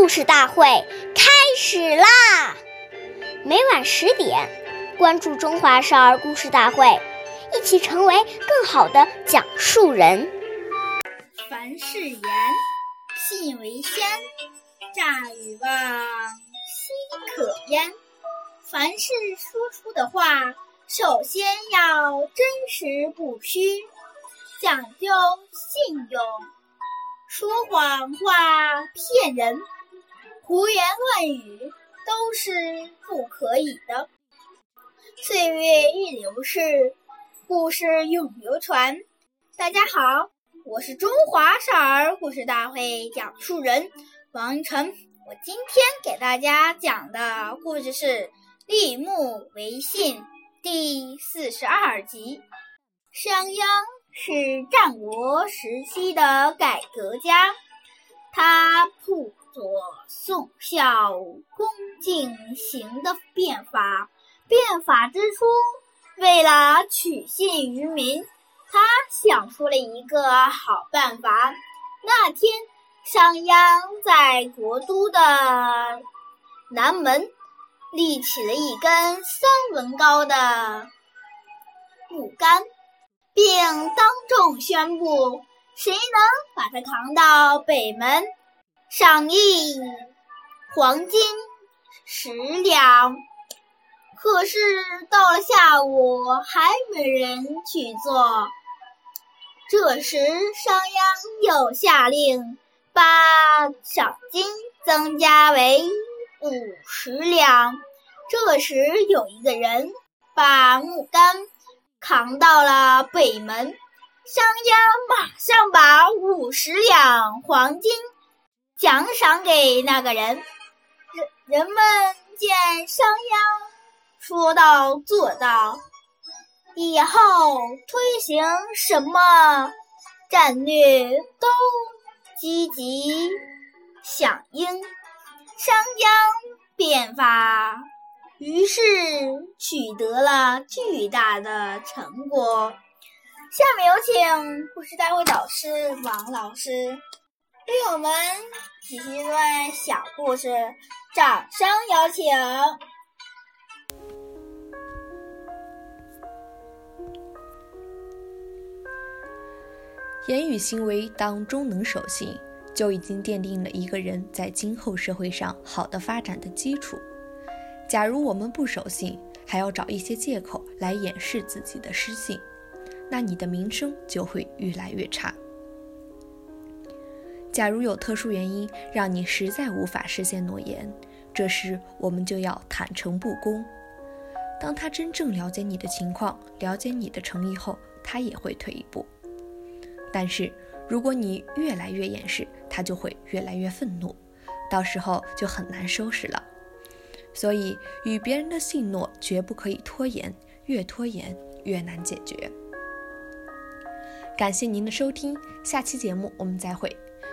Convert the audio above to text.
故事大会开始啦！每晚十点，关注《中华少儿故事大会》，一起成为更好的讲述人。凡事言，信为先；诈与妄，奚可焉？凡是说出的话，首先要真实不虚，讲究信用。说谎话骗人，胡言乱语都是不可以的。岁月易流逝，故事永流传。大家好，我是中华少儿故事大会讲述人王晨。我今天给大家讲的故事是《立木为信》第四十二集。商鞅。是战国时期的改革家，他辅佐宋孝公进行的变法。变法之初，为了取信于民，他想出了一个好办法。那天，商鞅在国都的南门立起了一根三文高的木杆。并当众宣布，谁能把它扛到北门，赏银黄金十两。可是到了下午，还没人去做。这时，商鞅又下令把赏金增加为五十两。这时，有一个人把木杆。扛到了北门，商鞅马上把五十两黄金奖赏给那个人。人人们见商鞅说到做到，以后推行什么战略都积极响应。商鞅变法。于是取得了巨大的成果。下面有请故事大会导师王老师我们解析一段小故事，掌声有请。言语行为当中能守信，就已经奠定了一个人在今后社会上好的发展的基础。假如我们不守信，还要找一些借口来掩饰自己的失信，那你的名声就会越来越差。假如有特殊原因让你实在无法实现诺言，这时我们就要坦诚不公。当他真正了解你的情况，了解你的诚意后，他也会退一步。但是如果你越来越掩饰，他就会越来越愤怒，到时候就很难收拾了。所以，与别人的信诺绝不可以拖延，越拖延越难解决。感谢您的收听，下期节目我们再会。